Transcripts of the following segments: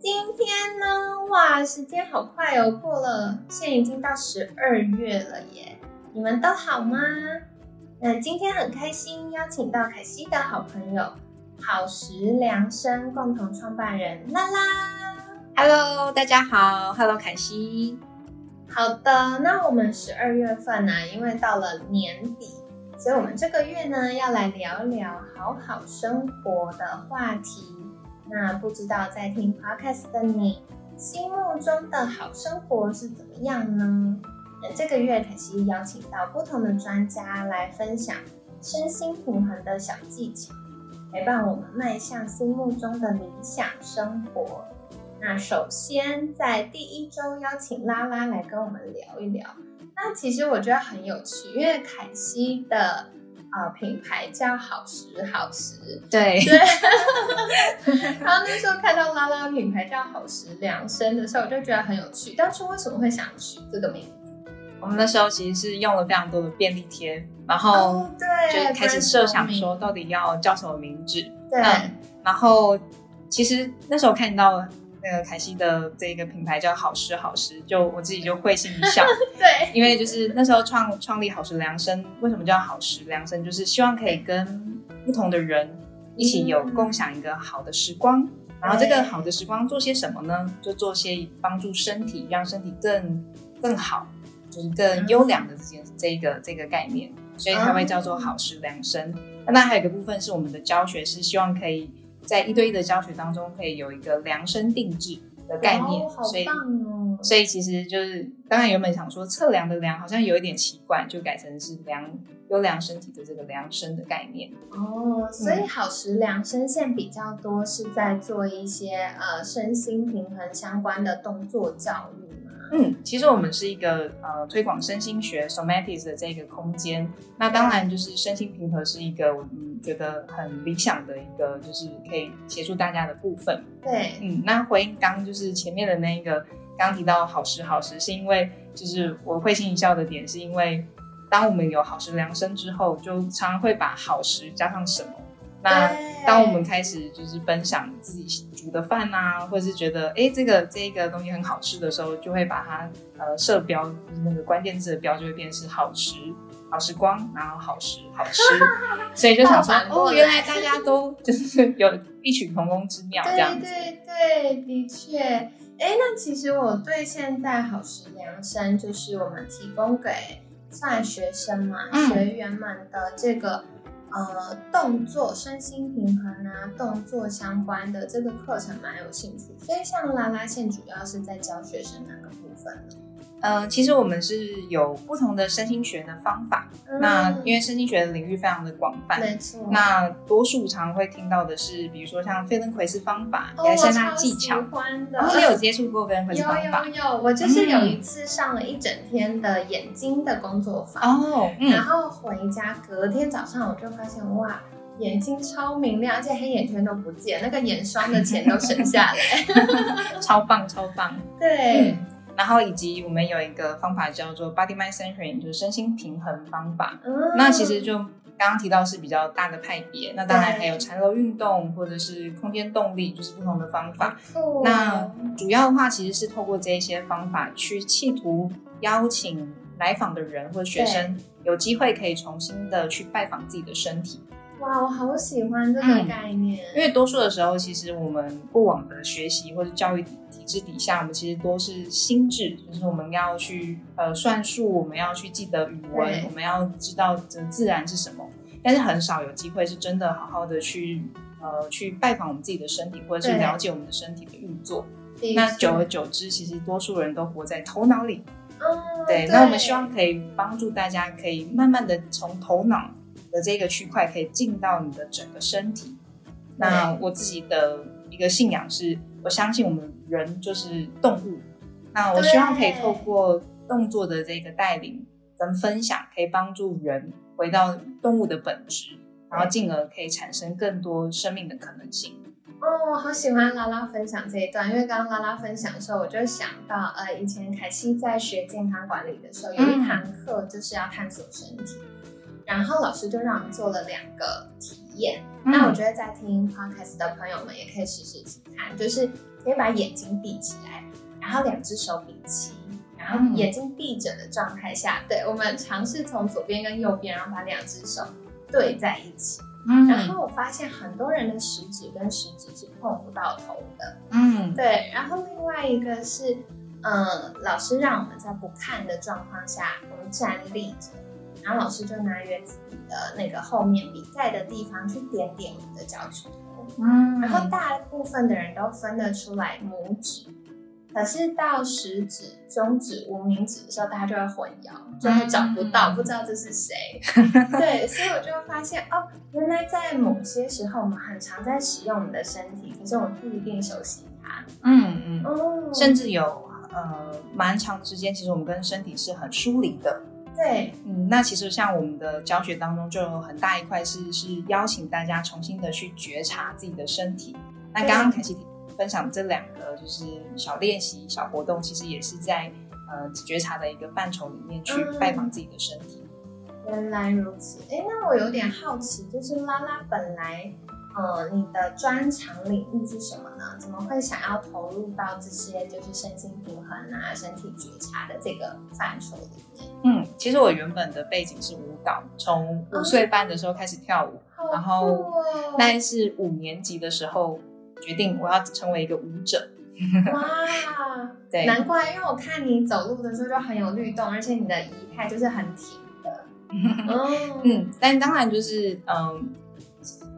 今天呢，哇，时间好快哦，过了，现在已经到十二月了耶。你们都好吗？那今天很开心，邀请到凯西的好朋友好食量身共同创办人拉拉。Hello，大家好，Hello，凯西。好的，那我们十二月份呢、因为到了年底，所以我们这个月呢要来聊聊好好生活的话题。那不知道在听 Podcast 的你，心目中的好生活是怎么样呢？那这个月凯西邀请到不同的专家来分享身心平衡的小技巧，陪伴我们迈向心目中的理想生活。那首先在第一周邀请拉拉来跟我们聊一聊。那其实我觉得很有趣，因为凯西的呃品牌叫好时好时，对，对。然后那时候看到拉拉品牌叫好时量身的时候，我就觉得很有趣。当初为什么会想取这个名字？我们那时候其实是用了非常多的便利贴，然后哦，对，就开始设想说到底要叫什么名字。对，嗯然后其实那时候看到那个凯西的这个品牌叫好时好时，就我自己就会心一笑，对，因为就是那时候创创立好时量身，为什么叫好时量身？就是希望可以跟不同的人一起有共享一个好的时光。然后这个好的时光做些什么呢？就做些帮助身体，让身体更更好，就是更优良的这件这个这个概念，所以才会叫做好时量身。那当然还有一个部分是我们的教学是希望可以在一对一的教学当中可以有一个量身定制的概念，哦好所以棒哦！所以其实就是，当然原本想说测量的量好像有一点奇怪，就改成是量优良身体的这个量身的概念。哦，所以好时量身线比较多是在做一些呃身心平衡相关的动作教育吗？嗯，其实我们是一个呃推广身心学 somatics 的这个空间。那当然就是身心平和是一个我嗯觉得很理想的一个，就是可以协助大家的部分。对，嗯，那回应刚就是前面的那个，刚刚提到好时好时，是因为就是我会心一笑的点，是因为当我们有好时量身之后，就常常会把好时加上什么。那对当我们开始就是分享自己煮的饭啊，或者是觉得哎、诶这个这个东西很好吃的时候，就会把它呃设标，就是那个关键字的标就会变成是好吃。好时光，然后好时好吃，所以就想说哦，原来大家都就是有异曲同工之妙这样子。对对对，的确。哎，那其实我对现在好食量身，就是我们提供给算学生嘛、嗯学员们的这个呃动作身心平衡啊、动作相关的这个课程蛮有兴趣。所以像拉拉线主要是在教学生哪个部分？呃，其实我们是有不同的身心学的方法。那因为身心学的领域非常的广泛，嗯没错，那多数常会听到的是，比如说像费登奎斯方法、哦亚历山我超喜大技巧。欢的。你有接触过费登奎斯方法有？有，我就是有一次上了一整天的眼睛的工作坊，哦，然嗯，后回家隔天早上我就发现哇，眼睛超明亮，而且黑眼圈都不见，那个眼霜的钱都省下来。超棒超棒。对，嗯，然后以及我们有一个方法叫做 Body Mind Centering，就是身心平衡方法。嗯那其实就刚刚提到是比较大的派别，那当然还有缠柔运动或者是空间动力，就是不同的方法。酷那主要的话，其实是透过这一些方法去企图邀请来访的人或者学生有机会可以重新的去拜访自己的身体，哇，我好喜欢这个嗯概念，因为多数的时候，其实我们过往的学习或者教育体制底下，我们其实都是心智，就是我们要去呃算术，我们要去记得语文，我们要知道这自然是什么，但是很少有机会是真的好好的去呃去拜访我们自己的身体，或者是了解我们的身体的运作。那久而久之，其实多数人都活在头脑里。嗯对，那我们希望可以帮助大家，可以慢慢的从头脑的这个区块，可以进到你的整个身体。那我自己的一个信仰是，我相信我们人就是动物，那我希望可以透过动作的这个带领跟分享，可以帮助人回到动物的本质，然后进而可以产生更多生命的可能性。哦，我好喜欢拉拉分享这一段，因为刚刚拉拉分享的时候，我就想到，呃，以前凯西在学健康管理的时候，有一堂课就是要探索身体，然后老师就让我们做了两个体验。那我觉得在听 podcast 的朋友们也可以试试看，就是可以把眼睛闭起来，然后两只手比齐，然后眼睛闭着的状态下，对我们尝试从左边跟右边，然后把两只手对在一起。然后我发现很多人的食指跟食指是碰不到头的，嗯，对。然后另外一个是，嗯，老师让我们在不看的状况下，我们站立着，然后老师就拿原子笔的那个后面笔盖的地方去点点我们的脚趾头，嗯，然后大部分的人都分得出来拇指。可是到食指、中指、无名指的时候，大家就会混淆，就会找不到，不知道这是谁。对，所以我就发现哦，原来在某些时候，我们很常在使用我们的身体，可是我们不一定熟悉它。嗯嗯哦，甚至有呃蛮长时间，其实我们跟身体是很疏离的。对，嗯，那其实像我们的教学当中，就有很大一块是是邀请大家重新的去觉察自己的身体。那刚刚凯西。分享这两个就是小练习、小活动，其实也是在呃觉察的一个范畴里面去拜访自己的身体。原来如此，哎，那我有点好奇，就是拉拉本来呃你的专长领域是什么呢？怎么会想要投入到这些就是身心平衡啊、身体觉察的这个范畴里面？嗯，其实我原本的背景是舞蹈，从五岁半的时候开始跳舞，然后大概是五年级的时候。决定我要成为一个舞者。哇，对，难怪，因为我看你走路的时候就很有律动，而且你的仪态就是很挺的。嗯，但当然就是嗯，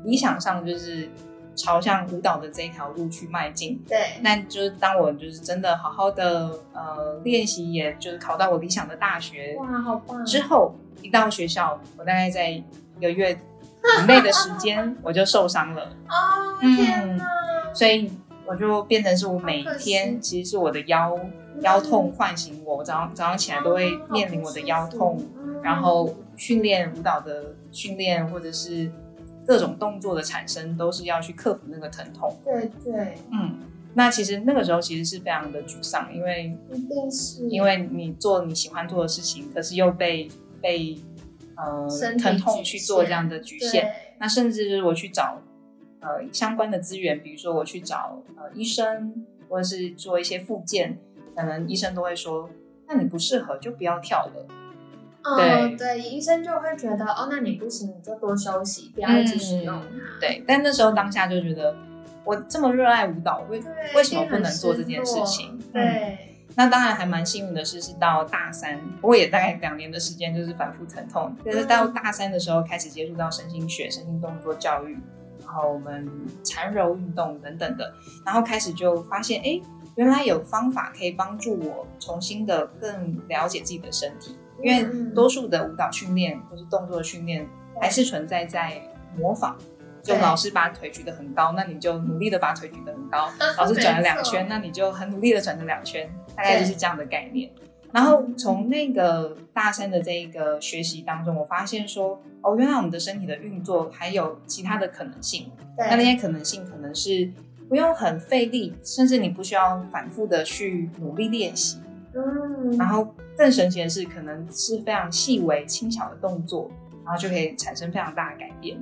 理想上就是朝向舞蹈的这一条路去迈进。对，那就是当我就是真的好好的呃练习，也就是考到我理想的大学。哇，好棒！之后一到学校，我大概在一个月以内的时间，我就受伤了。哦，天哪！所以我就变成是我每天，其实是我的腰腰痛唤醒我，早上早上起来都会面临我的腰痛，然后训练舞蹈的训练或者是各种动作的产生，都是要去克服那个疼痛。对对，嗯，那其实那个时候其实是非常的沮丧，因为一定是因为你做你喜欢做的事情，可是又被被呃疼痛去做这样的局限，那甚至我去找。呃，相关的资源，比如说我去找呃医生，或者是做一些复健，可能医生都会说，那你不适合就不要跳了。对对，医生就会觉得，哦，那你不行，你就多休息，不要一直使用它。对，但那时候当下就觉得，我这么热爱舞蹈，为为什么不能做这件事情？对，那当然还蛮幸运的是，是到大三，不过也大概两年的时间就是反复疼痛，可是到大三的时候开始接触到身心学、身心动作教育。然后我们缠柔运动等等的，然后开始就发现，哎，原来有方法可以帮助我重新的更了解自己的身体。因为多数的舞蹈训练或是动作训练，还是存在在模仿，就老师把腿举得很高，那你就努力的把腿举得很高；老师转了两圈，那你就很努力的转了两圈，大概就是这样的概念。然后从那个大三的这一个学习当中，我发现说，哦，原来我们的身体的运作还有其他的可能性。那那些可能性可能是不用很费力，甚至你不需要反复的去努力练习。嗯。然后更神奇的是，可能是非常细微轻巧的动作，然后就可以产生非常大的改变。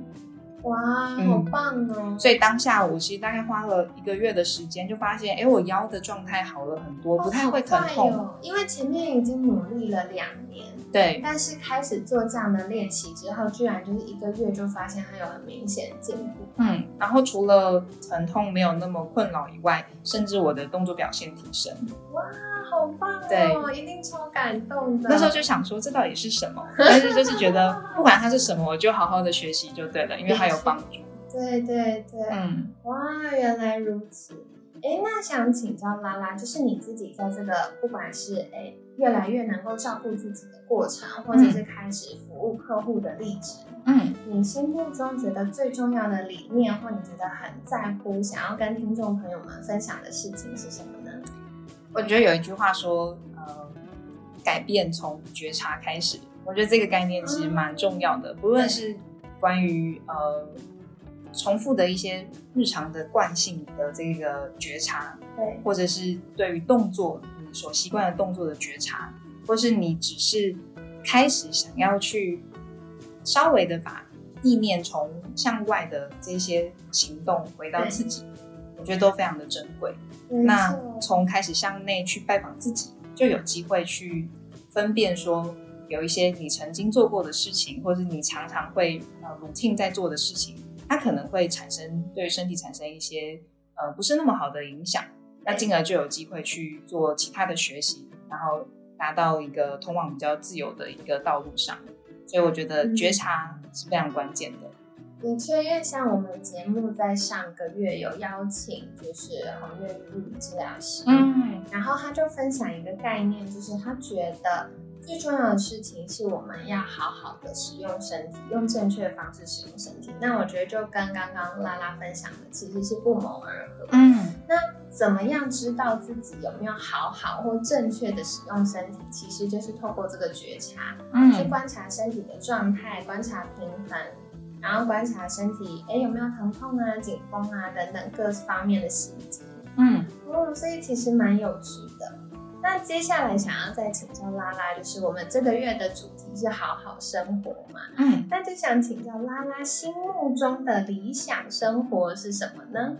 哇，好棒哦！所以当下我其实大概花了一个月的时间，就发现，哎，我腰的状态好了很多，不太会疼痛。因为前面已经努力了两年，对，但是开始做这样的练习之后，居然就是一个月就发现它有很明显进步。嗯，然后除了疼痛没有那么困扰以外，甚至我的动作表现提升。哇，好棒哦！对，一定超感动的。那时候就想说，这到底是什么？但是就是觉得，不管它是什么，我就好好的学习就对了，因为它有帮助。对对对，嗯，哇，原来如此。哎，那想请教拉拉，就是你自己在这个不管是哎越来越能够照顾自己的过程，或者是开始服务客户的例子，嗯，你心目中觉得最重要的理念，或你觉得很在乎，想要跟听众朋友们分享的事情是什么呢？我觉得有一句话说，呃，改变从觉察开始。我觉得这个概念其实蛮重要的，不论是关于呃重复的一些日常的惯性的这个觉察，对，或者是对于动作你所习惯的动作的觉察，或是你只是开始想要去稍微的把意念从向外的这些行动回到自己，我觉得都非常的珍贵。那从开始向内去拜访自己，就有机会去分辨说。有一些你曾经做过的事情，或者是你常常会呃 routine 在做的事情，它可能会产生对身体产生一些呃不是那么好的影响，那进而就有机会去做其他的学习，然后达到一个通往比较自由的一个道路上。所以我觉得觉察是非常关键的。的确，因为像我们节目在上个月有邀请，就是红月物理治疗师，嗯，然后他就分享一个概念，就是他觉得。最重要的事情是我们要好好的使用身体，用正确的方式使用身体。那我觉得就跟刚刚拉拉分享的其实是不谋而合。嗯，那怎么样知道自己有没有好好或正确的使用身体？其实就是透过这个觉察，嗯，去观察身体的状态，观察平衡，然后观察身体，哎有没有疼痛啊、紧绷啊等等各方面的细节。嗯，哦，所以其实蛮有趣的。那接下来想要再请教拉拉，就是我们这个月的主题是好好生活嘛？嗯，那就想请教拉拉心目中的理想生活是什么呢？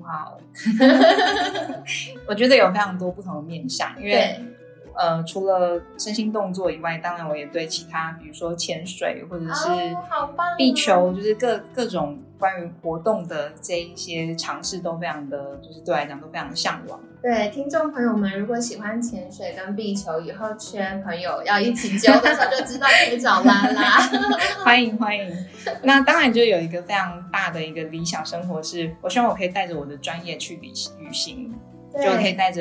哇哦，我觉得有非常多不同的面向，因为呃，除了身心动作以外，当然我也对其他，比如说潜水或者是壁球，就是各各种关于活动的这一些尝试，都非常的，就是对我来讲都非常的向往。对听众朋友们，如果喜欢潜水跟壁球，以后圈朋友要一起揪的时候，就知道可以找拉拉。欢迎欢迎。那当然就有一个非常大的一个理想生活，是我希望我可以带着我的专业去旅旅行，就可以带着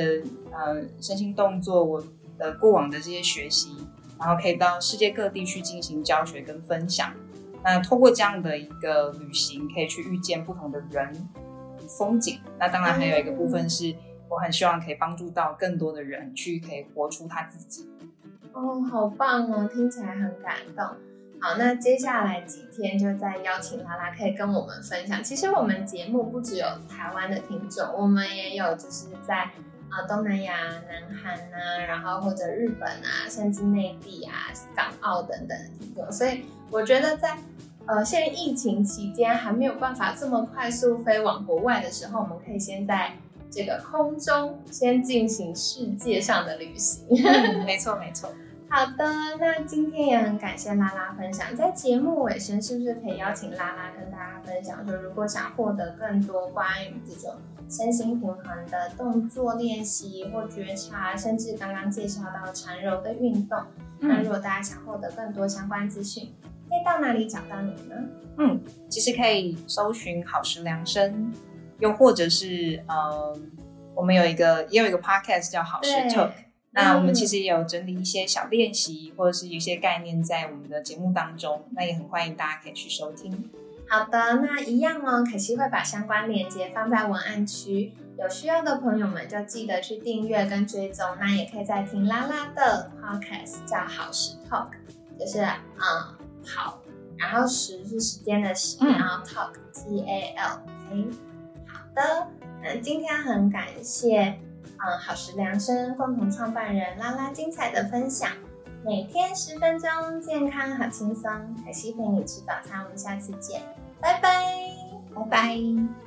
呃身心动作我的过往的这些学习，然后可以到世界各地去进行教学跟分享。那通过这样的一个旅行，可以去遇见不同的人、风景。那当然还有一个部分是。我很希望可以帮助到更多的人去可以活出他自己。哦，好棒哦，听起来很感动。好，那接下来几天就再邀请拉拉可以跟我们分享。其实我们节目不只有台湾的听众，我们也有就是在啊东南亚、南韩啊，然后或者日本啊，甚至内地啊、港澳等等的地方。所以我觉得在呃现在疫情期间还没有办法这么快速飞往国外的时候，我们可以先在。这个空中先进行世界上的旅行，没错没错。好的，那今天也很感谢拉拉分享。在节目尾声，是不是可以邀请拉拉跟大家分享，说如果想获得更多关于这种身心平衡的动作练习或觉察，甚至刚刚介绍到缠柔的运动，那如果大家想获得更多相关资讯，可以到哪里找到你呢？嗯，其实可以搜寻好时量身。又或者是，嗯，我们有一个也有一个 podcast 叫好时 talk，那我们其实也有整理一些小练习或者是一些概念在我们的节目当中，那也很欢迎大家可以去收听。好的，那一样哦，可惜会把相关链接放在文案区，有需要的朋友们就记得去订阅跟追踪。那也可以在听拉拉的 podcast 叫好时 talk，就是嗯好，然后时是时间的时，然后 talk t a l k。好的，那今天很感谢，嗯，好食良生共同创办人拉拉精彩的分享，每天十分钟，健康好轻松，凯西陪你吃早餐，我们下次见，拜拜，拜拜。